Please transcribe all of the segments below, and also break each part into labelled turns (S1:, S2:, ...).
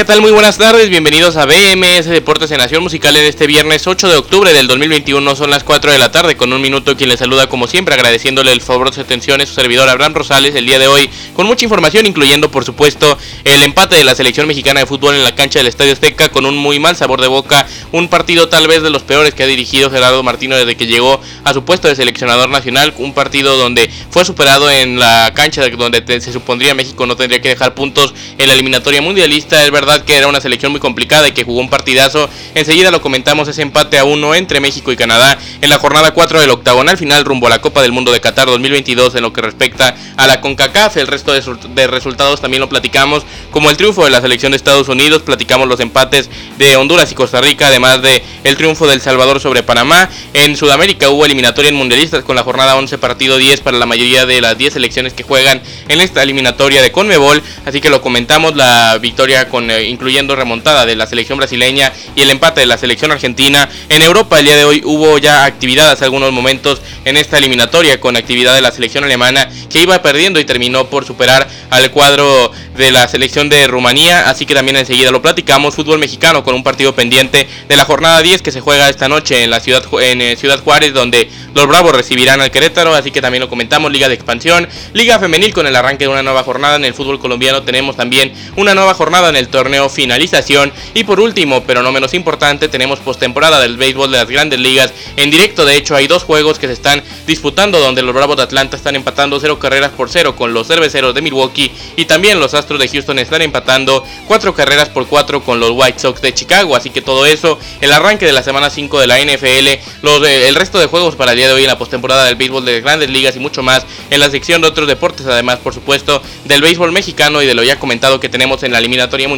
S1: ¿Qué tal? Muy buenas tardes, bienvenidos a BMS Deportes en Nación Musical en este viernes 8 de octubre del 2021, son las 4 de la tarde con un minuto quien les saluda como siempre agradeciéndole el favor de su atención es su servidor Abraham Rosales el día de hoy con mucha información incluyendo por supuesto el empate de la selección mexicana de fútbol en la cancha del Estadio Azteca con un muy mal sabor de boca, un partido tal vez de los peores que ha dirigido Gerardo Martino desde que llegó a su puesto de seleccionador nacional, un partido donde fue superado en la cancha donde se supondría México no tendría que dejar puntos en la eliminatoria mundialista verdad que era una selección muy complicada y que jugó un partidazo. Enseguida lo comentamos ese empate a uno entre México y Canadá en la jornada 4 del octagonal final rumbo a la Copa del Mundo de Qatar 2022 en lo que respecta a la CONCACAF. El resto de, resultados también lo platicamos, como el triunfo de la selección de Estados Unidos, platicamos los empates de Honduras y Costa Rica, además de el triunfo del Salvador sobre Panamá. En Sudamérica hubo eliminatoria en mundialistas con la jornada 11 partido 10 para la mayoría de las 10 selecciones que juegan en esta eliminatoria de Conmebol, así que lo comentamos la victoria con eh, incluyendo remontada de la selección brasileña y el empate de la selección argentina. En Europa el día de hoy hubo ya actividad hace algunos momentos en esta eliminatoria con actividad de la selección alemana que iba perdiendo y terminó por superar al cuadro de la selección de Rumanía, así que también enseguida lo platicamos, fútbol mexicano con un partido pendiente de la jornada 10 que se juega esta noche en la ciudad en eh, Ciudad Juárez donde los Bravos recibirán al Querétaro, así que también lo comentamos, Liga de Expansión, Liga Femenil con el arranque de una nueva jornada en el fútbol colombiano, tenemos también una nueva jornada en el torneo finalización. Y por último, pero no menos importante, tenemos postemporada del béisbol de las grandes ligas. En directo, de hecho hay dos juegos que se están disputando donde los Bravos de Atlanta están empatando cero carreras por cero con los cerveceros de Milwaukee. Y también los Astros de Houston están empatando cuatro carreras por cuatro con los White Sox de Chicago, así que todo eso, el arranque de la semana 5 de la NFL, eh, el resto de juegos para el día de hoy en la postemporada del béisbol de las grandes ligas y mucho más en la sección de otros deportes, además por supuesto del béisbol mexicano y de lo ya comentado que tenemos en la eliminatoria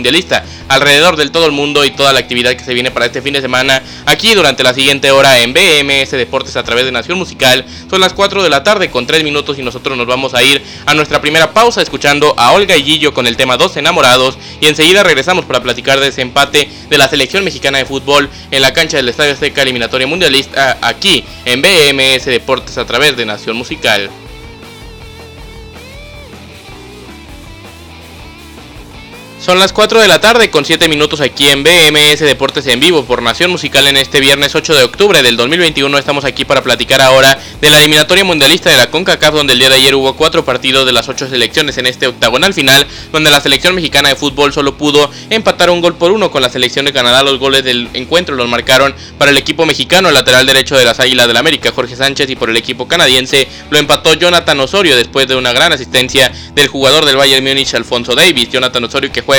S1: alrededor del todo el mundo y toda la actividad que se viene para este fin de semana aquí durante la siguiente hora en BMS Deportes a través de Nación Musical. Son las 4 de la tarde con 3 minutos y nosotros nos vamos a ir a nuestra primera pausa escuchando a Olga y Gillo con el tema Dos Enamorados y enseguida regresamos para platicar de ese empate de la selección mexicana de fútbol en la cancha del Estadio Azteca eliminatoria mundialista aquí en BMS Deportes a través de Nación Musical. Son las 4 de la tarde con 7 minutos aquí en BMS Deportes en vivo por Nación Musical en este viernes 8 de octubre del 2021. Estamos aquí para platicar ahora de la eliminatoria mundialista de la CONCACAF donde el día de ayer hubo 4 partidos de las 8 selecciones en este octagonal final donde la selección mexicana de fútbol solo pudo empatar un gol por uno con la selección de Canadá. Los goles del encuentro los marcaron para el equipo mexicano el lateral derecho de las Águilas del América Jorge Sánchez y por el equipo canadiense lo empató Jonathan Osorio después de una gran asistencia del jugador del Bayern Múnich Alfonso Davis. Jonathan Osorio que juega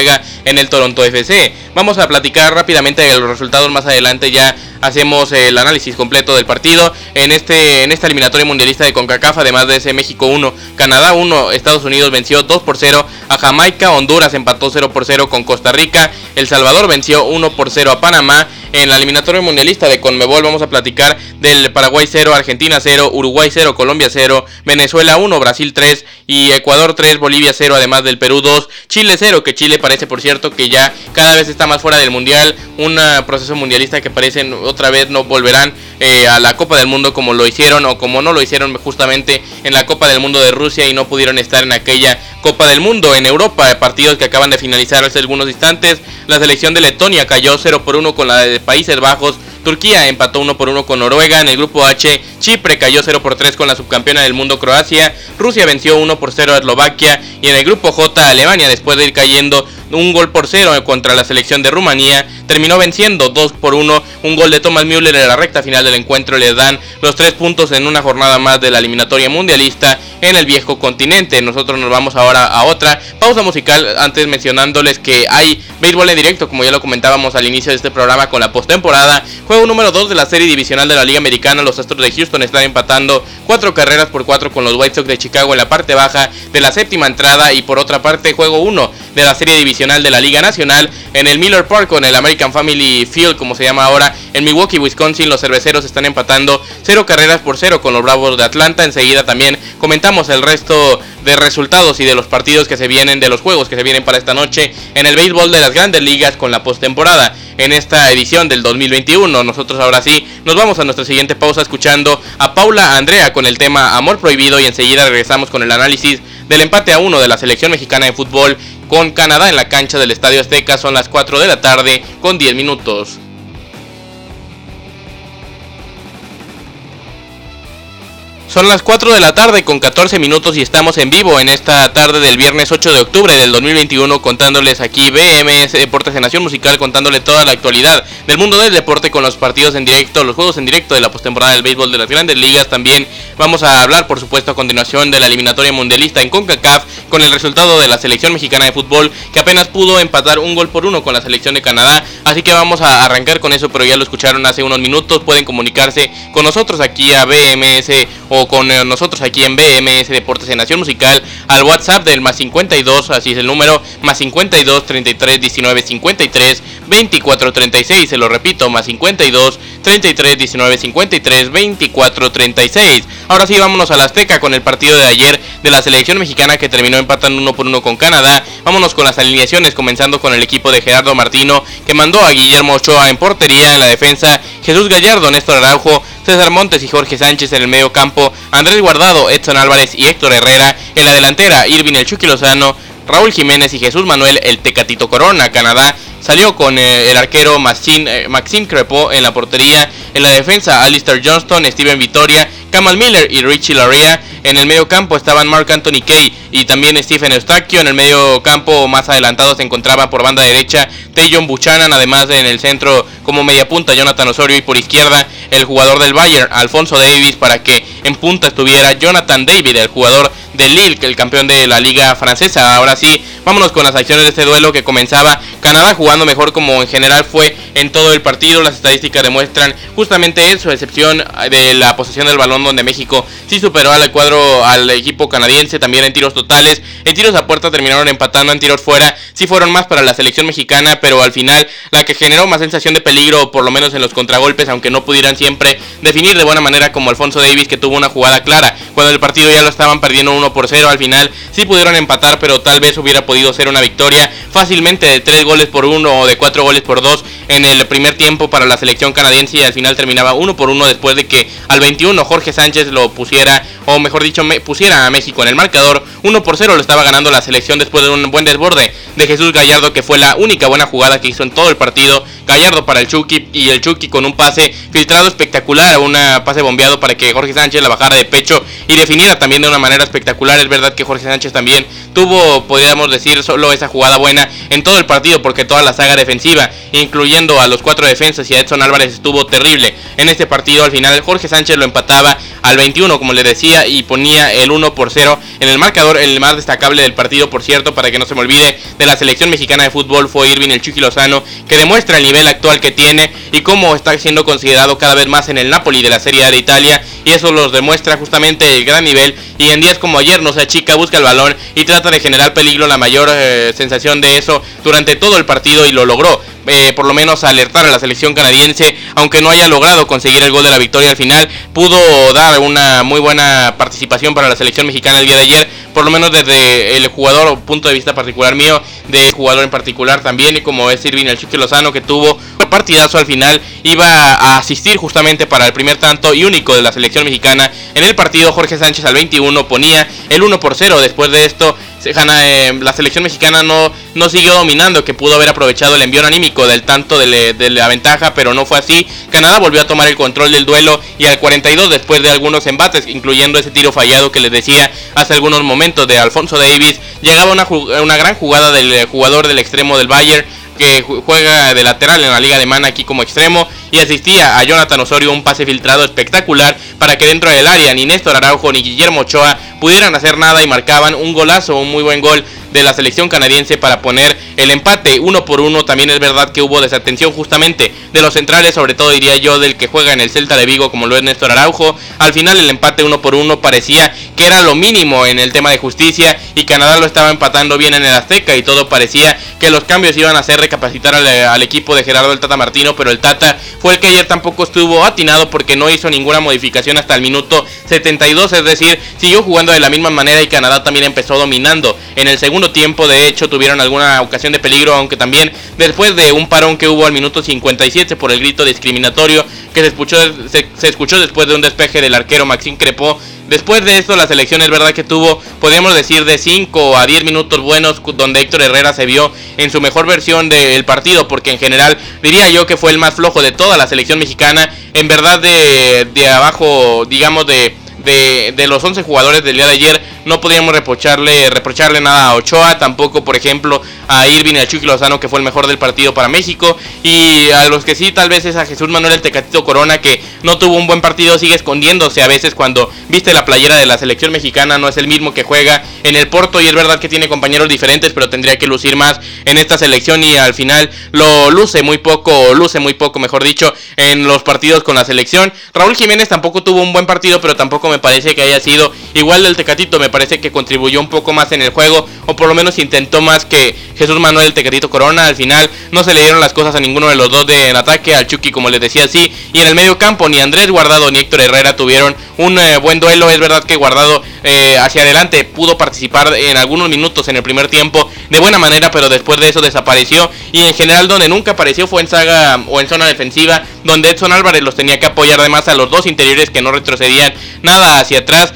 S1: en el Toronto FC. Vamos a platicar rápidamente de los resultados más adelante ya hacemos el análisis completo del partido en este en esta eliminatoria mundialista de CONCACAF, además de ese México 1, Canadá 1, Estados Unidos venció 2 por 0 a Jamaica, Honduras empató 0 por 0 con Costa Rica, El Salvador venció 1 por 0 a Panamá. En la eliminatoria mundialista de CONMEBOL. Vamos a platicar del Paraguay 0, Argentina 0, Uruguay 0, Colombia 0, Venezuela 1, Brasil 3 y Ecuador 3, Bolivia 0, además del Perú 2, Chile 0, que Chile parece por cierto que ya cada vez está más fuera del mundial, un proceso mundialista que parece otra vez no volverán eh, a la Copa del Mundo como lo hicieron o como no lo hicieron justamente en la Copa del Mundo de Rusia y no pudieron estar en aquella Copa del Mundo en Europa, partidos que acaban de finalizar hace algunos instantes. La selección de Letonia cayó 0 por 1 con la de Países Bajos. Turquía empató 1 por 1 con Noruega. En el grupo H, Chipre cayó 0 por 3 con la subcampeona del mundo Croacia. Rusia venció 1 por 0 a Eslovaquia. Y en el grupo J, Alemania, después de ir cayendo un gol por 0 contra la selección de Rumanía, terminó venciendo 2 por 1. Un gol de Thomas Müller en la recta final del encuentro le dan los 3 puntos en una jornada más de la eliminatoria mundialista en el viejo continente. Nosotros nos vamos ahora a otra pausa musical, antes mencionándoles que hay béisbol en directo, como ya lo comentábamos al inicio de este programa con la postemporada. Juego número 2 de la serie divisional de la Liga Americana. Los Astros de Houston están empatando 4 carreras por 4 con los White Sox de Chicago en la parte baja de la séptima entrada. Y por otra parte, juego 1 de la serie divisional de la Liga Nacional en el Miller Park con el American Family Field, como se llama ahora, en Milwaukee, Wisconsin. Los cerveceros están empatando 0 carreras por 0 con los Bravos de Atlanta. Enseguida también comentamos el resto de resultados y de los partidos que se vienen, de los juegos que se vienen para esta noche en el béisbol de las grandes ligas con la postemporada en esta edición del 2021. Nosotros ahora sí nos vamos a nuestra siguiente pausa escuchando a Paula Andrea con el tema Amor Prohibido y enseguida regresamos con el análisis del empate a uno de la selección mexicana de fútbol con Canadá en la cancha del Estadio Azteca. Son las 4 de la tarde con 10 minutos. Son las 4 de la tarde con 14 minutos y estamos en vivo en esta tarde del viernes 8 de octubre del 2021 contándoles aquí BMS Deportes en Nación Musical contándole toda la actualidad del mundo del deporte con los partidos en directo, los juegos en directo de la postemporada del béisbol de las grandes ligas. También vamos a hablar por supuesto a continuación de la eliminatoria mundialista en CONCACAF con el resultado de la selección mexicana de fútbol que apenas pudo empatar un gol por uno con la selección de Canadá. Así que vamos a arrancar con eso, pero ya lo escucharon hace unos minutos. Pueden comunicarse con nosotros aquí a BMS o con eh, nosotros aquí en BMS Deportes en Nación Musical al WhatsApp del más 52, así es el número, más 52 33 19 53 24 36, se lo repito, más 52 33 19 53 24 36. Ahora sí, vámonos a la Azteca con el partido de ayer de la selección mexicana que terminó empatando uno por uno con Canadá. Vámonos con las alineaciones, comenzando con el equipo de Gerardo Martino que mandó a Guillermo Ochoa en portería en la defensa, Jesús Gallardo, Néstor Araujo, César Montes y Jorge Sánchez en el medio campo, Andrés Guardado, Edson Álvarez y Héctor Herrera en la delantera, Irving El Chucky Lozano, Raúl Jiménez y Jesús Manuel El Tecatito Corona. Canadá salió con eh, el arquero Maxime Crepo en la portería, en la defensa Alistair Johnston, Steven Vitoria, Kamal Miller y Richie Laria. En el medio campo estaban Mark Anthony Kay y también Stephen Eustaquio. En el medio campo más adelantado se encontraba por banda derecha Tayon Buchanan. Además en el centro como media punta Jonathan Osorio y por izquierda el jugador del Bayern Alfonso Davis para que en punta estuviera Jonathan David, el jugador del Lille, el campeón de la liga francesa. Ahora sí, vámonos con las acciones de este duelo que comenzaba Canadá jugando mejor como en general fue en todo el partido. Las estadísticas demuestran justamente eso, excepción de la posesión del balón donde México sí superó al cuadro al equipo canadiense también en tiros totales. En tiros a puerta terminaron empatando en tiros fuera. Sí fueron más para la selección mexicana, pero al final la que generó más sensación de peligro, por lo menos en los contragolpes, aunque no pudieran siempre definir de buena manera como Alfonso Davis que tuvo una jugada clara. Cuando el partido ya lo estaban perdiendo 1 por 0, al final sí pudieron empatar, pero tal vez hubiera podido ser una victoria fácilmente de 3 goles por 1 o de 4 goles por 2 en el primer tiempo para la selección canadiense y al final terminaba 1 por 1 después de que al 21 Jorge Sánchez lo pusiera, o mejor dicho, pusiera a México en el marcador. 1 por 0 lo estaba ganando la selección después de un buen desborde de Jesús Gallardo, que fue la única buena jugada que hizo en todo el partido. Gallardo para el Chucky y el Chucky con un pase filtrado espectacular, un pase bombeado para que Jorge Sánchez la bajara de pecho y definiera también de una manera espectacular. Es verdad que Jorge Sánchez también tuvo, podríamos decir, solo esa jugada buena en todo el partido, porque toda la saga defensiva, incluyendo a los cuatro defensas y a Edson Álvarez, estuvo terrible en este partido. Al final, Jorge Sánchez lo empataba al 21, como le decía, y ponía el 1 por 0 en el marcador. El más destacable del partido, por cierto, para que no se me olvide, de la selección mexicana de fútbol fue Irving el Chucky Lozano, que demuestra el nivel actual que tiene y cómo está siendo considerado cada vez más en el Napoli de la Serie A de Italia. Y eso los demuestra justamente el gran nivel. Y en días como ayer no se achica, busca el balón y trata de generar peligro. La mayor eh, sensación de eso durante todo el partido y lo logró. Eh, por lo menos alertar a la selección canadiense, aunque no haya logrado conseguir el gol de la victoria al final, pudo dar una muy buena participación para la selección mexicana el día de ayer, por lo menos desde el jugador, punto de vista particular mío, de jugador en particular también, como es Irving el Chique Lozano, que tuvo un partidazo al final, iba a asistir justamente para el primer tanto y único de la selección mexicana. En el partido, Jorge Sánchez al 21 ponía el 1 por 0. Después de esto, eh, la selección mexicana no, no siguió dominando, que pudo haber aprovechado el envío anímico del tanto de, de, la ventaja, pero no fue así. Canadá volvió a tomar el control del duelo y al 42 después de algunos embates, incluyendo ese tiro fallado que les decía hace algunos momentos de Alfonso Davis, llegaba una, una gran jugada del jugador del extremo del Bayern que juega de lateral en la liga alemana aquí como extremo y asistía a Jonathan Osorio un pase filtrado espectacular para que dentro del área ni Néstor Araujo ni Guillermo Ochoa pudieran hacer nada y marcaban un golazo, un muy buen gol de la selección canadiense para poner el empate uno por uno. También es verdad que hubo desatención justamente de los centrales, sobre todo diría yo del que juega en el Celta de Vigo como lo es Néstor Araujo. Al final el empate uno por uno parecía que era lo mínimo en el tema de justicia y Canadá lo estaba empatando bien en el Azteca y todo parecía que los cambios iban a hacer recapacitar al, equipo de Gerardo el Tata Martino, pero el Tata fue el que ayer tampoco estuvo atinado porque no hizo ninguna modificación hasta el minuto 72, es decir, siguió jugando de la misma manera y Canadá también empezó dominando. En el segundo tiempo, de hecho, tuvieron alguna ocasión de peligro, aunque también después de un parón que hubo al minuto 57 por el grito discriminatorio que se escuchó, se, escuchó después de un despeje del arquero Maxime Crepó. Después de esto, la selección es verdad que tuvo, podríamos decir, de 5 a 10 minutos buenos, donde Héctor Herrera se vio en su mejor versión del partido, porque en general diría yo que fue el más flojo de toda la selección mexicana. En verdad, de, de abajo, digamos, de de, los 11 jugadores del día de ayer, no podíamos reprocharle, reprocharle nada a Ochoa, tampoco por ejemplo a Irving y a Chucky Lozano que fue el mejor del partido para México y a los que sí tal vez es a Jesús Manuel el Tecatito Corona que no tuvo un buen partido, sigue escondiéndose a veces cuando viste la playera de la selección mexicana, no es el mismo que juega en el Porto y es verdad que tiene compañeros diferentes, pero tendría que lucir más en esta selección y al final lo luce muy poco, luce muy poco, mejor dicho, en los partidos con la selección. Raúl Jiménez tampoco tuvo un buen partido, pero tampoco me parece que haya sido igual del Tecatito, parece que contribuyó un poco más en el juego, o por lo menos intentó más que Jesús Manuel el Tecatito Corona. Al final no se le dieron las cosas a ninguno de los dos de en ataque, al Chucky como les decía así, y en el medio campo ni Andrés Guardado ni Héctor Herrera tuvieron un eh, buen duelo. Es verdad que Guardado eh, hacia adelante pudo participar en algunos minutos en el primer tiempo de buena manera, pero después de eso desapareció. Y en general donde nunca apareció fue en saga o en zona defensiva, donde Edson Álvarez los tenía que apoyar además a los dos interiores que no retrocedían nada hacia atrás.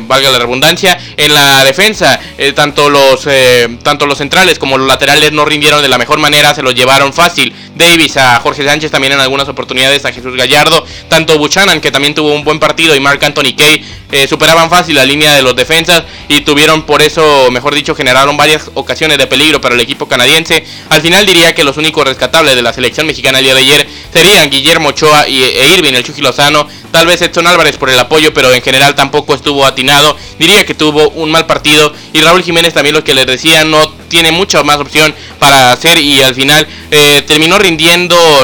S1: Valga la redundancia, en la defensa, eh, tanto, los, eh, tanto los centrales como los laterales no rindieron de la mejor manera, se los llevaron fácil. Davis a Jorge Sánchez también en algunas oportunidades, a Jesús Gallardo, tanto Buchanan que también tuvo un buen partido y Mark Anthony Kay superaban fácil la línea de los defensas y tuvieron por eso, mejor dicho, generaron varias ocasiones de peligro para el equipo canadiense. Al final diría que los únicos rescatables de la selección mexicana el día de ayer serían Guillermo Ochoa y, e Irving, el Chucky Lozano, Tal vez Edson Álvarez por el apoyo, pero en general tampoco estuvo atinado. Diría que tuvo un mal partido. Y Raúl Jiménez también lo que les decía, no tiene mucha más opción para hacer y al final eh, terminó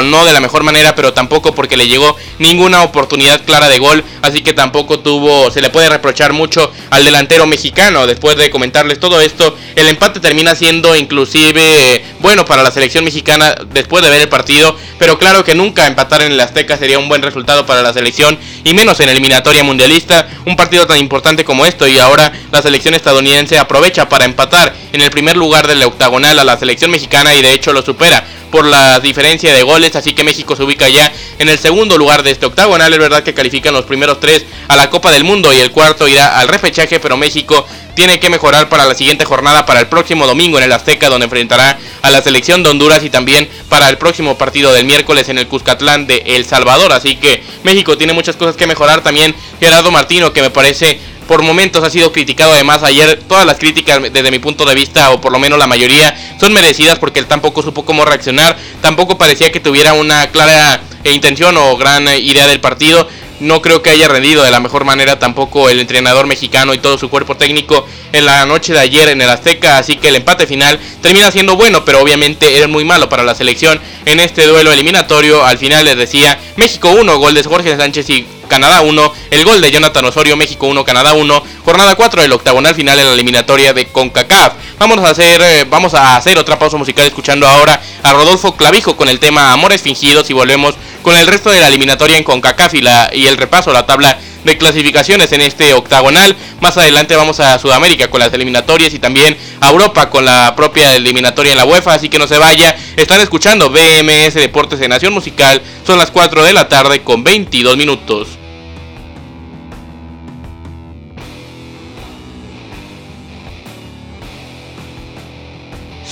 S1: no de la mejor manera, pero tampoco porque le llegó ninguna oportunidad clara de gol, así que tampoco tuvo, se le puede reprochar mucho al delantero mexicano. Después de comentarles todo esto, el empate termina siendo inclusive bueno para la selección mexicana después de ver el partido, pero claro que nunca empatar en el Azteca sería un buen resultado para la selección y menos en eliminatoria mundialista, un partido tan importante como esto y ahora la selección estadounidense aprovecha para empatar en el primer lugar del octagonal a la selección mexicana y de hecho lo supera por la diferencia de goles, así que México se ubica ya en el segundo lugar de este octagonal. Es verdad que califican los primeros tres a la Copa del Mundo y el cuarto irá al repechaje, pero México tiene que mejorar para la siguiente jornada, para el próximo domingo en el Azteca, donde enfrentará a la selección de Honduras y también para el próximo partido del miércoles en el Cuscatlán de El Salvador. Así que México tiene muchas cosas que mejorar. También Gerardo Martino, que me parece por momentos ha sido criticado. Además ayer todas las críticas desde mi punto de vista o por lo menos la mayoría son merecidas porque él tampoco supo cómo reaccionar. Tampoco parecía que tuviera una clara intención o gran idea del partido. No creo que haya rendido de la mejor manera tampoco el entrenador mexicano y todo su cuerpo técnico en la noche de ayer en el Azteca, así que el empate final termina siendo bueno, pero obviamente era muy malo para la selección en este duelo eliminatorio. Al final les decía México 1, gol de Jorge Sánchez y Canadá 1, el gol de Jonathan Osorio, México 1, Canadá 1, jornada 4 del octagonal final en la eliminatoria de CONCACAF. Vamos a hacer, eh, vamos a hacer otra pausa musical escuchando ahora a Rodolfo Clavijo con el tema Amores Fingidos y volvemos con el resto de la eliminatoria en CONCACAF y, y el repaso la tabla de clasificaciones en este octagonal. Más adelante vamos a Sudamérica con las eliminatorias y también a Europa con la propia eliminatoria en la UEFA. Así que no se vaya. Están escuchando BMS Deportes de Nación Musical. Son las 4 de la tarde con 22 minutos.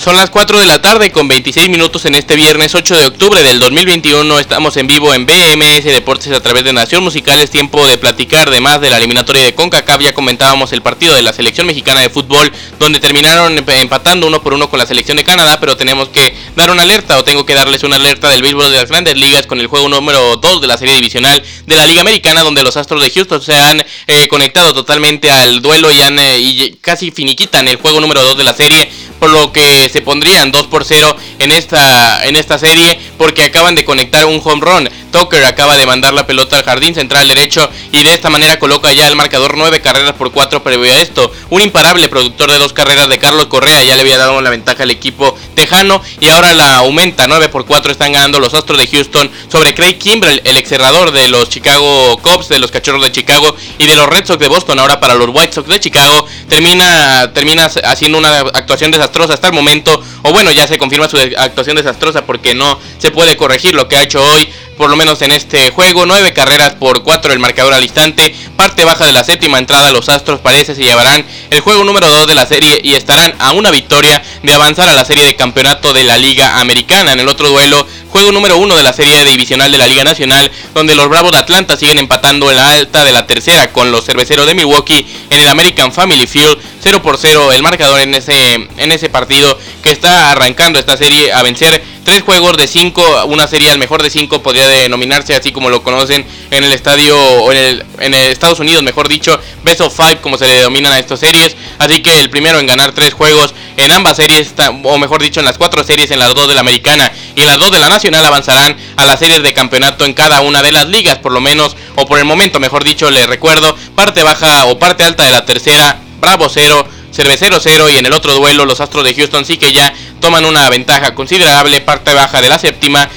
S1: Son las 4 de la tarde con 26 minutos en este viernes 8 de octubre del 2021. Estamos en vivo en BMS Deportes a través de Nación Musical. Es tiempo de platicar de más de la eliminatoria de CONCACAF. Ya comentábamos el partido de la selección mexicana de fútbol donde terminaron empatando uno por uno con la selección de Canadá. Pero tenemos que dar una alerta o tengo que darles una alerta del béisbol de las grandes ligas con el juego número 2 de la serie divisional de la Liga Americana donde los Astros de Houston se han eh, conectado totalmente al duelo y, han, eh, y casi finiquitan el juego número 2 de la serie por lo que se pondrían 2 por 0 en esta, en esta serie porque acaban de conectar un home run. Tucker acaba de mandar la pelota al jardín central derecho y de esta manera coloca ya el marcador 9 carreras por 4 previo a esto. Un imparable productor de dos carreras de Carlos Correa ya le había dado la ventaja al equipo tejano y ahora la aumenta 9 por 4 están ganando los Astros de Houston sobre Craig Kimbrell, el ex cerrador de los Chicago Cubs, de los Cachorros de Chicago y de los Red Sox de Boston, ahora para los White Sox de Chicago, termina, termina haciendo una actuación desastrosa hasta el momento, o bueno, ya se confirma su actuación desastrosa porque no se puede corregir lo que ha hecho hoy por lo menos en este juego. 9 carreras por 4 el marcador al instante. Parte baja de la séptima entrada. Los Astros parece se llevarán el juego número 2 de la serie y estarán a una victoria de avanzar a la serie de campeonato de la Liga Americana. En el otro duelo, juego número 1 de la serie divisional de la Liga Nacional, donde los Bravos de Atlanta siguen empatando en la alta de la tercera con los cerveceros de Milwaukee en el American Family Field. 0 por 0 el marcador en ese, en ese partido que está arrancando esta serie a vencer tres juegos de cinco, una serie al mejor de cinco podría denominarse así como lo conocen en el estadio, o en el, en Estados Unidos, mejor dicho, Best of Five como se le denominan a estas series. Así que el primero en ganar tres juegos en ambas series, o mejor dicho, en las cuatro series, en las dos de la americana y las dos de la nacional, avanzarán a las series de campeonato en cada una de las ligas, por lo menos, o por el momento, mejor dicho, les recuerdo, parte baja o parte alta de la tercera, Bravo 0 Cervecero 0 y en el otro duelo los Astros de Houston sí que ya toman una ventaja considerable, parte baja de la séptima,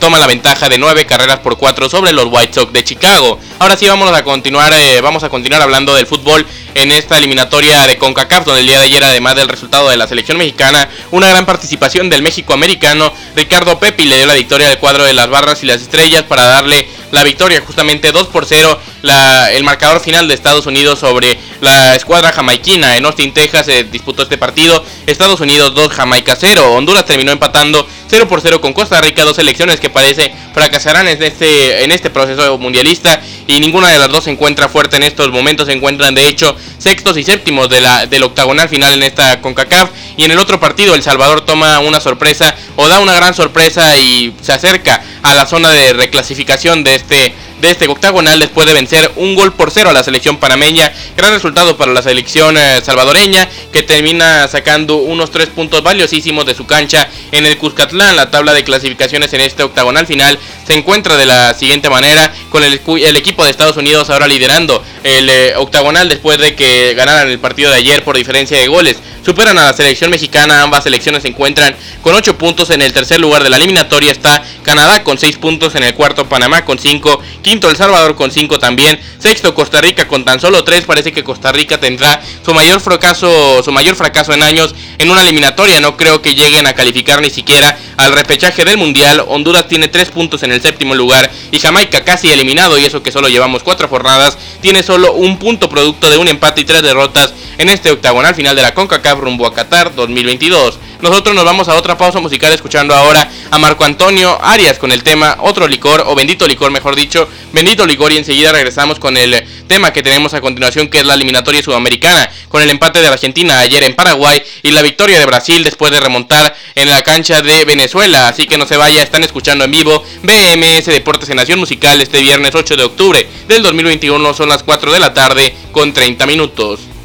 S1: toma la ventaja de 9 carreras por 4 sobre los White Sox de Chicago. Ahora sí vamos a continuar, eh, vamos a continuar hablando del fútbol en esta eliminatoria de CONCACAF, donde el día de ayer, además del resultado de la selección mexicana, una gran participación del México americano, Ricardo Pepi le dio la victoria al cuadro de las barras y las estrellas para darle la victoria, justamente 2 por 0, la, el marcador final de Estados Unidos sobre la escuadra jamaiquina en Austin, Texas, se disputó este partido, Estados Unidos 2, Jamaica 0, Honduras terminó empatando 0 por 0 con Costa Rica, dos selecciones que parece fracasarán en este, en este proceso mundialista y ninguna de las dos se encuentra fuerte en estos momentos, se encuentran de hecho sextos y séptimos de la, del octagonal final en esta CONCACAF. Y en el otro partido El Salvador toma una sorpresa o da una gran sorpresa y se acerca a la zona de reclasificación de este de este octagonal después de vencer un gol por cero a la selección panameña. Gran resultado para la selección eh, salvadoreña que termina sacando unos tres puntos valiosísimos de su cancha en el Cuscatlán. La tabla de clasificaciones en este octagonal final se encuentra de la siguiente manera con el, el equipo de Estados Unidos ahora liderando el eh, octagonal después de que ganaran el partido de ayer por diferencia de goles. Superan a la selección mexicana, ambas selecciones se encuentran con 8 puntos en el tercer lugar de la eliminatoria. Está Canadá con 6 puntos en el cuarto, Panamá con 5, quinto El Salvador con 5 también, sexto Costa Rica con tan solo 3. Parece que Costa Rica tendrá su mayor fracaso, su mayor fracaso en años en una eliminatoria. No creo que lleguen a calificar ni siquiera al repechaje del Mundial. Honduras tiene 3 puntos en el séptimo lugar y Jamaica casi eliminado y eso que solo llevamos 4 jornadas, tiene solo un punto producto de un empate y 3 derrotas en este octagonal final de la CONCACAF rumbo a Qatar 2022. Nosotros nos vamos a otra pausa musical escuchando ahora a Marco Antonio Arias con el tema Otro Licor o Bendito Licor mejor dicho, Bendito Licor y enseguida regresamos con el tema que tenemos a continuación que es la eliminatoria sudamericana con el empate de Argentina ayer en Paraguay y la victoria de Brasil después de remontar en la cancha de Venezuela. Así que no se vaya, están escuchando en vivo BMS Deportes en Nación Musical este viernes 8 de octubre del 2021 son las 4 de la tarde con 30 minutos.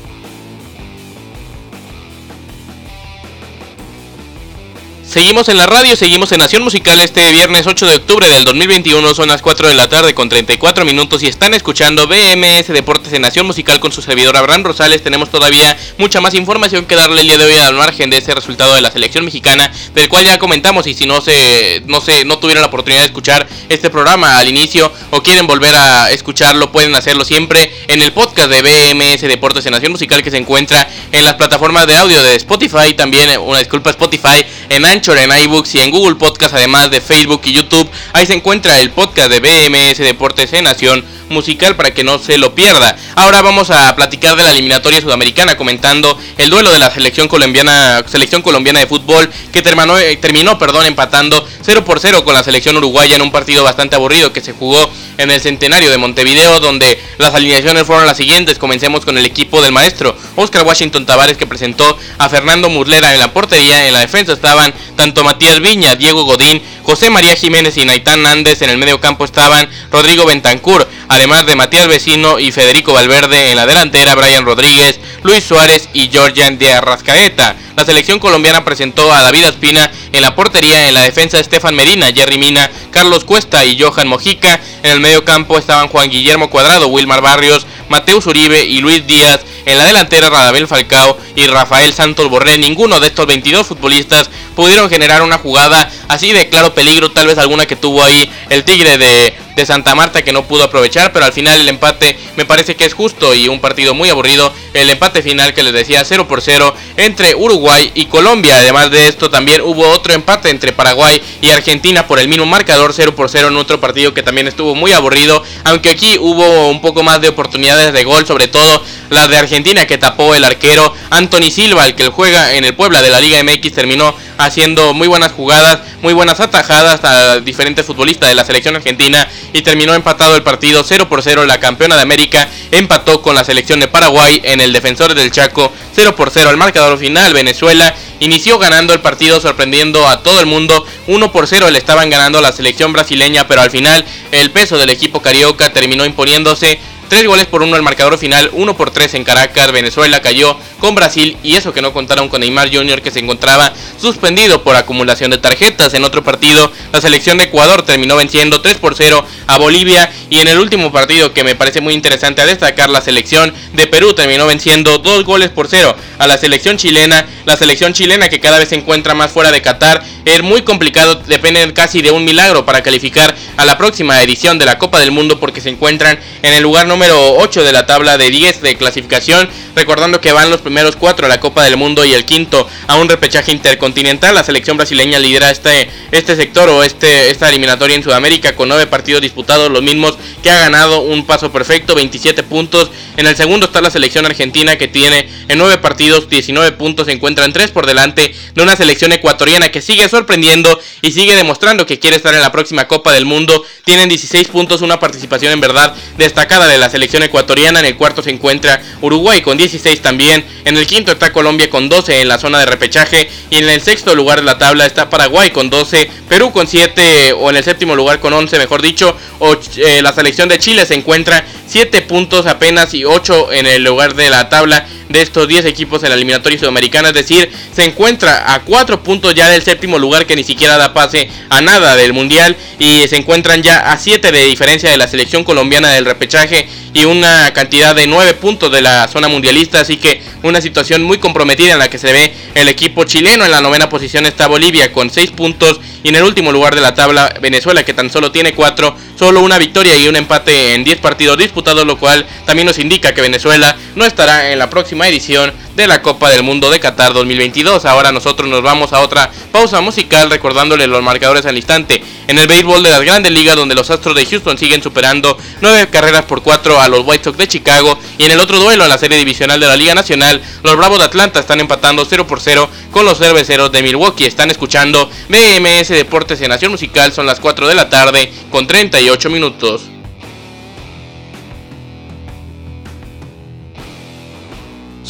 S1: Seguimos en la radio, seguimos en Nación Musical este viernes 8 de octubre del 2021, son las 4 de la tarde con 34 minutos y están escuchando BMS Deportes en Nación Musical con su servidor Abraham Rosales. Tenemos todavía mucha más información que darle el día de hoy al margen de ese resultado de la selección mexicana, del cual ya comentamos y si no se no se no tuvieron la oportunidad de escuchar este programa al inicio o quieren volver a escucharlo, pueden hacerlo siempre en el podcast de BMS Deportes en Nación Musical que se encuentra en las plataformas de audio de Spotify, también una disculpa Spotify, en Anchor, en iBooks y en Google Podcast, además de Facebook y YouTube. Ahí se encuentra el podcast de BMS Deportes en Nación musical para que no se lo pierda. Ahora vamos a platicar de la eliminatoria sudamericana comentando el duelo de la selección colombiana selección colombiana de fútbol que terminó, eh, terminó perdón, empatando 0 por 0 con la selección uruguaya en un partido bastante aburrido que se jugó en el centenario de Montevideo donde las alineaciones fueron las siguientes. Comencemos con el equipo del maestro Oscar Washington Tavares que presentó a Fernando Murlera en la portería. En la defensa estaban tanto Matías Viña, Diego Godín, José María Jiménez y Naitán Nández. En el medio campo estaban Rodrigo Bentancur, además de Matías Vecino y Federico Valverde. En la delantera, Brian Rodríguez, Luis Suárez y Georgian de Arrascaeta. La selección colombiana presentó a David Espina en la portería, en la defensa Estefan Medina, Jerry Mina, Carlos Cuesta y Johan Mojica. En el medio campo estaban Juan Guillermo Cuadrado, Wilmar Barrios, Mateus Uribe y Luis Díaz. En la delantera Radamel Falcao y Rafael Santos Borré. Ninguno de estos 22 futbolistas pudieron generar una jugada así de claro peligro, tal vez alguna que tuvo ahí el Tigre de, de Santa Marta que no pudo aprovechar, pero al final el empate me parece que es justo y un partido muy aburrido. El empate final que les decía 0 por 0 entre Uruguay y Colombia. Además de esto también hubo otro empate entre Paraguay y Argentina por el mismo marcador 0 por 0 en otro partido que también estuvo muy aburrido, aunque aquí hubo un poco más de oportunidades de gol, sobre todo la de Argentina que tapó el arquero Anthony Silva, el que juega en el Puebla de la Liga MX, terminó haciendo muy buenas jugadas, muy buenas atajadas a diferentes futbolistas de la selección argentina y terminó empatado el partido 0 por 0. La campeona de América empató con la selección de Paraguay en el defensor del Chaco 0 por 0. El marcador final, Venezuela inició ganando el partido sorprendiendo a todo el mundo 1 por 0 le estaban ganando la selección brasileña pero al final el peso del equipo carioca terminó imponiéndose 3 goles por 1 al marcador final, 1 por 3 en Caracas, Venezuela cayó con Brasil y eso que no contaron con Neymar Jr. que se encontraba suspendido por acumulación de tarjetas. En otro partido, la selección de Ecuador terminó venciendo 3 por 0 a Bolivia y en el último partido que me parece muy interesante a destacar, la selección de Perú terminó venciendo 2 goles por 0 a la selección chilena. La selección chilena que cada vez se encuentra más fuera de Qatar es muy complicado, depende casi de un milagro para calificar a la próxima edición de la Copa del Mundo porque se encuentran en el lugar número 8 de la tabla de 10 de clasificación, recordando que van los primeros 4 a la Copa del Mundo y el quinto a un repechaje intercontinental. La selección brasileña lidera este, este sector o este, esta eliminatoria en Sudamérica con 9 partidos disputados, los mismos que ha ganado un paso perfecto, 27 puntos. En el segundo está la selección argentina que tiene en 9 partidos 19 puntos, se encuentran 3 por delante de una selección ecuatoriana que sigue sorprendiendo y sigue demostrando que quiere estar en la próxima Copa del Mundo. Tienen 16 puntos, una participación en verdad destacada de la selección ecuatoriana. En el cuarto se encuentra Uruguay con 16 también. En el quinto está Colombia con 12 en la zona de repechaje. Y en el sexto lugar de la tabla está Paraguay con 12. Perú con 7 o en el séptimo lugar con 11 mejor dicho. O, eh, la selección de Chile se encuentra 7 puntos apenas y 8 en el lugar de la tabla de estos 10 equipos en la eliminatoria sudamericana, es decir, se encuentra a 4 puntos ya del séptimo lugar que ni siquiera da pase a nada del mundial y se encuentran ya a 7 de diferencia de la selección colombiana del repechaje y una cantidad de 9 puntos de la zona mundialista, así que una situación muy comprometida en la que se ve el equipo chileno. En la novena posición está Bolivia con 6 puntos y en el último lugar de la tabla Venezuela que tan solo tiene 4, solo una victoria y un empate en 10 partidos disputados, lo cual también nos indica que Venezuela no estará en la próxima edición de la Copa del Mundo de Qatar 2022. Ahora nosotros nos vamos a otra pausa musical recordándole los marcadores al instante. En el béisbol de las grandes ligas donde los Astros de Houston siguen superando 9 carreras por 4 a los White Sox de Chicago y en el otro duelo en la serie divisional de la Liga Nacional los Bravos de Atlanta están empatando 0 por 0 con los cerveceros de Milwaukee. Están escuchando BMS Deportes en Nación Musical, son las 4 de la tarde con 38 minutos.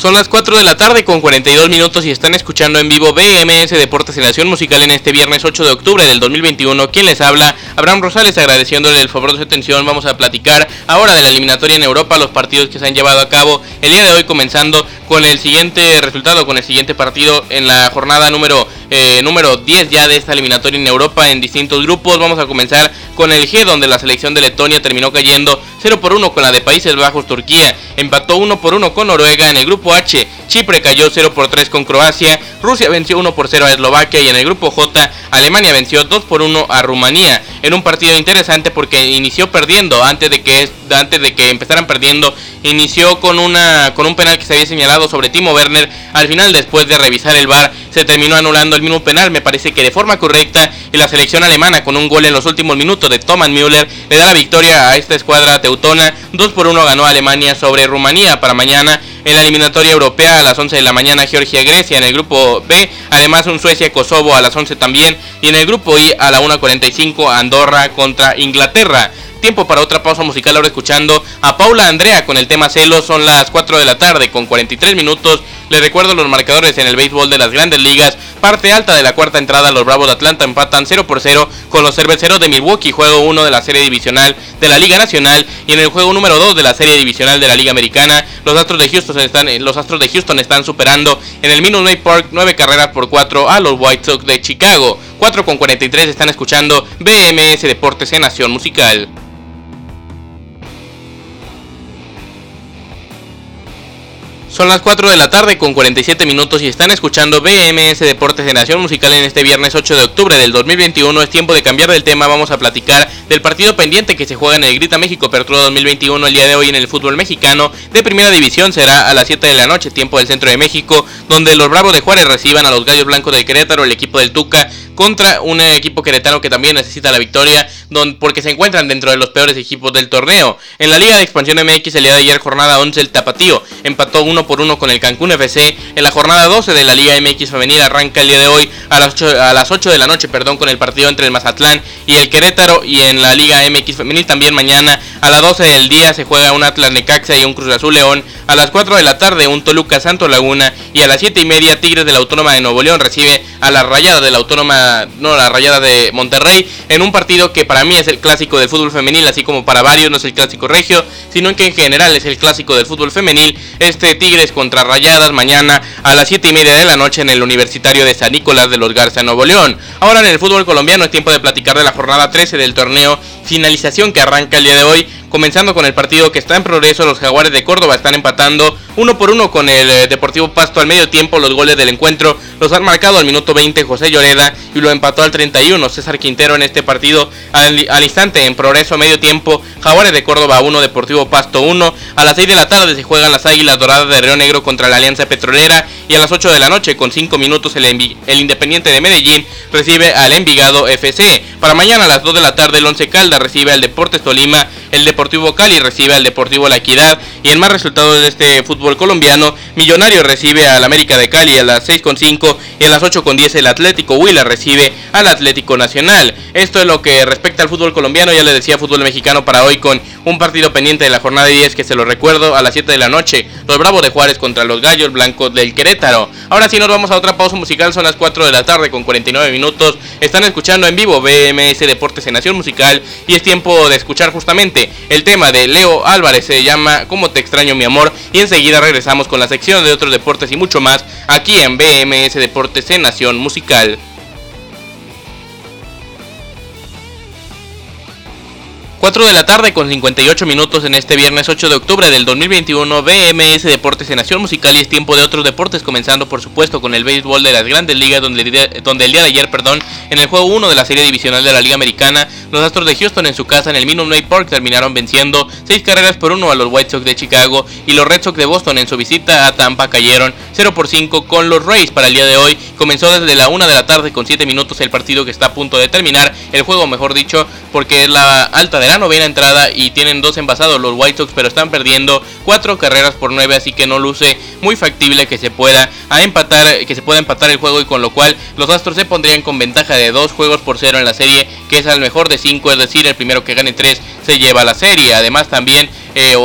S1: Son las 4 de la tarde con 42 minutos y están escuchando en vivo BMS Deportes en Nación Musical en este viernes 8 de octubre del 2021. Quien les habla, Abraham Rosales, agradeciéndole el favor de su atención. Vamos a platicar ahora de la eliminatoria en Europa, los partidos que se han llevado a cabo el día de hoy, comenzando con el siguiente resultado, con el siguiente partido en la jornada número, eh, número 10 ya de esta eliminatoria en Europa en distintos grupos. Vamos a comenzar con el G, donde la selección de Letonia terminó cayendo 0 por 1 con la de Países Bajos, Turquía. Empató 1 por 1 con Noruega en el grupo H. Chipre cayó 0 por 3 con Croacia, Rusia venció 1 por 0 a Eslovaquia y en el grupo J Alemania venció 2 por 1 a Rumanía. En un partido interesante porque inició perdiendo antes de que antes de que empezaran perdiendo, inició con una con un penal que se había señalado sobre Timo Werner. Al final después de revisar el VAR se terminó anulando el mismo penal, me parece que de forma correcta y la selección alemana con un gol en los últimos minutos de Thomas Müller le da la victoria a esta escuadra teutona. 2 por 1 ganó Alemania sobre Rumanía para mañana en la eliminatoria europea a las 11 de la mañana Georgia-Grecia en el grupo B, además un Suecia-Kosovo a las 11 también y en el grupo I a la 1.45 Andorra contra Inglaterra. Tiempo para otra pausa musical ahora escuchando a Paula Andrea con el tema celos. Son las 4 de la tarde con 43 minutos. Les recuerdo los marcadores en el béisbol de las grandes ligas. Parte alta de la cuarta entrada, los Bravos de Atlanta empatan 0 por 0 con los Cerveceros de Milwaukee, juego 1 de la serie divisional de la Liga Nacional. Y en el juego número 2 de la serie divisional de la Liga Americana, los Astros de Houston están, los Astros de Houston están superando en el Minute Maid Park 9 carreras por 4 a los White Sox de Chicago. 4 con 43 están escuchando BMS Deportes en Nación Musical. Son las 4 de la tarde con 47 minutos y están escuchando BMS Deportes de Nación Musical en este viernes 8 de octubre del 2021. Es tiempo de cambiar del tema, vamos a platicar del partido pendiente que se juega en el Grita México Apertura 2021 el día de hoy en el fútbol mexicano de primera división. Será a las 7 de la noche, tiempo del centro de México, donde los Bravos de Juárez reciban a los Gallos Blancos del Querétaro, el equipo del Tuca contra un equipo queretano que también necesita la victoria porque se encuentran dentro de los peores equipos del torneo. En la Liga de Expansión MX el día de ayer jornada 11 el Tapatío empató 1 por 1 con el Cancún FC. En la jornada 12 de la Liga MX femenil arranca el día de hoy a las 8, a las 8 de la noche, perdón, con el partido entre el Mazatlán y el Querétaro y en la Liga MX femenil también mañana a las 12 del día se juega un Atlas Necaxa y un Cruz Azul León. A las 4 de la tarde un Toluca Santo Laguna y a las 7 y media Tigres de la Autónoma de Nuevo León recibe a la Rayada de la Autónoma no, la Rayada de Monterrey, en un partido que para mí es el clásico del fútbol femenil, así como para varios no es el clásico regio, sino que en general es el clásico del fútbol femenil. Este Tigres contra Rayadas mañana a las 7 y media de la noche en el Universitario de San Nicolás de los Garza, Nuevo León. Ahora en el fútbol colombiano es tiempo de platicar de la jornada 13 del torneo finalización que arranca el día de hoy comenzando con el partido que está en progreso, los Jaguares de Córdoba están empatando uno por uno con el eh, Deportivo Pasto al medio tiempo, los goles del encuentro los han marcado al minuto 20 José Lloreda y lo empató al 31 César Quintero en este partido al, instante en progreso a medio tiempo, Jaguares de Córdoba 1, Deportivo Pasto 1, a las 6 de la tarde se juegan las Águilas Doradas de Río Negro contra la Alianza Petrolera y a las 8 de la noche con 5 minutos el, el Independiente de Medellín recibe al Envigado FC. Para mañana a las 2 de la tarde el Once Calda recibe al Deportes Tolima, el Deportivo Cali recibe al Deportivo La Equidad y en más resultados de este fútbol colombiano, Millonario recibe al América de Cali a las 6.5 y a las 8.10 el Atlético Huila recibe al Atlético Nacional. Esto es lo que respecta al fútbol colombiano, ya le decía fútbol mexicano para hoy con un partido pendiente de la jornada 10 que se lo recuerdo a las 7 de la noche, los Bravos de Juárez contra los Gallos Blancos del Querétaro. Ahora sí nos vamos a otra pausa musical, son las 4 de la tarde con 49 minutos. Están escuchando en vivo BMS Deportes en Nación Musical y es tiempo de escuchar justamente el tema de Leo Álvarez, se llama Cómo te extraño mi amor y enseguida regresamos con la sección de otros deportes y mucho más aquí en BMS Deportes en Nación Musical. 4 de la tarde con 58 minutos en este viernes 8 de octubre del 2021 BMS Deportes en Nación Musical y es tiempo de otros deportes comenzando por supuesto con el béisbol de las grandes ligas donde, donde el día de ayer perdón en el juego 1 de la serie divisional de la Liga Americana los Astros de Houston en su casa en el Minute Maid Park terminaron venciendo 6 carreras por 1 a los White Sox de Chicago y los Red Sox de Boston en su visita a Tampa cayeron 0 por 5 con los Rays. Para el día de hoy comenzó desde la 1 de la tarde con 7 minutos el partido que está a punto de terminar el juego mejor dicho porque es la alta de la novena entrada y tienen dos envasados los White Sox, pero están perdiendo cuatro carreras por nueve, así que no luce muy factible que se pueda a empatar, que se pueda empatar el juego y con lo cual los Astros se pondrían con ventaja de dos juegos por cero en la serie, que es al mejor de cinco, es decir, el primero que gane tres se lleva la serie. Además también eh,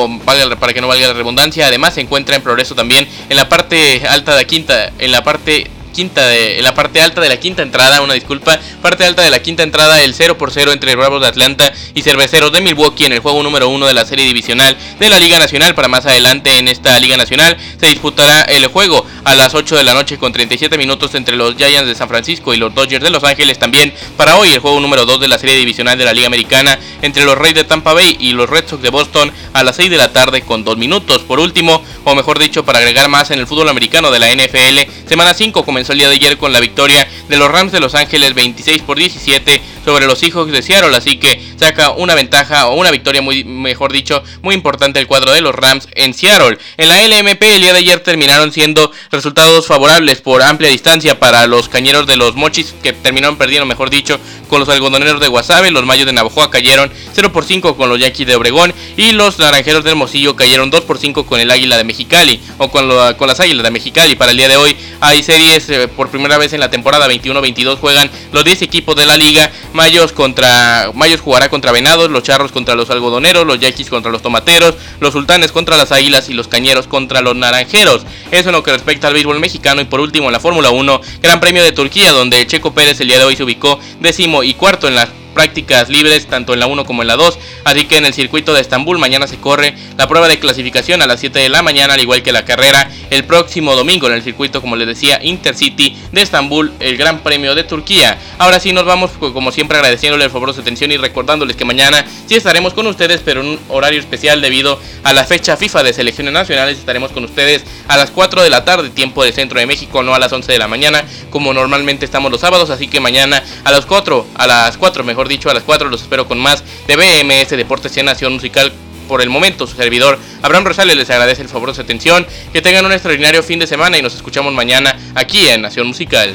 S1: para que no valga la redundancia, además se encuentra en progreso también en la parte alta de la quinta, en la parte quinta de, en la parte alta de la quinta entrada, una disculpa, parte alta de la quinta entrada, el 0 por 0 entre Bravos de Atlanta y Cerveceros de Milwaukee en el juego número 1 de la serie divisional de la Liga Nacional. Para más adelante en esta Liga Nacional se disputará el juego a las 8 de la noche con 37 minutos entre los Giants de San Francisco y los Dodgers de Los Ángeles. También para hoy el juego número 2 de la serie divisional de la Liga Americana entre los Reyes de Tampa Bay y los Red Sox de Boston a las 6 de la tarde con 2 minutos. Por último, o mejor dicho, para agregar más en el fútbol americano de la NFL, semana 5 comenzó el día de ayer con la victoria de los Rams de Los Ángeles 26 por 17 sobre los Seahawks de Seattle, así que saca una ventaja o una victoria muy mejor dicho, muy importante el cuadro de los Rams en Seattle. En la LMP el día de ayer terminaron siendo resultados favorables por amplia distancia para los cañeros de los Mochis que terminaron perdiendo, mejor dicho, con los algodoneros de Guasave, los Mayos de Navajoa cayeron 0 por 5 con los Yaquis de Obregón y los Naranjeros del Hermosillo cayeron 2 por 5 con el Águila de Mexicali o con, con las Águilas de Mexicali. Para el día de hoy hay series eh, por primera vez en la temporada 21-22 juegan los 10 equipos de la liga. Mayos contra Mayos jugará contra Venados, los Charros contra los Algodoneros, los Yaquis contra los Tomateros, los Sultanes contra las Águilas y los Cañeros contra los Naranjeros. Eso en lo que respecta al béisbol mexicano y por último en la Fórmula 1, Gran Premio de Turquía donde Checo Pérez el día de hoy se ubicó décimo y cuarto en la prácticas libres tanto en la 1 como en la 2. Así que en el circuito de Estambul mañana se corre la prueba de clasificación a las 7 de la mañana, al igual que la carrera el próximo domingo en el circuito, como les decía, Intercity de Estambul, el Gran Premio de Turquía. Ahora sí nos vamos, como siempre, agradeciéndole el favor de su atención y recordándoles que mañana sí estaremos con ustedes, pero en un horario especial debido a la fecha FIFA de selecciones nacionales. Estaremos con ustedes a las 4 de la tarde, tiempo del centro de México, no a las 11 de la mañana, como normalmente estamos los sábados. Así que mañana a las 4, a las 4 mejor dicho, a las 4 los espero con más de BMS Deportes y Nación Musical. Por el momento, su servidor Abraham Rosales les agradece el favor de su atención. Que tengan un extraordinario fin de semana y nos escuchamos mañana aquí en Nación Musical.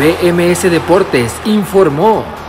S2: BMS Deportes informó.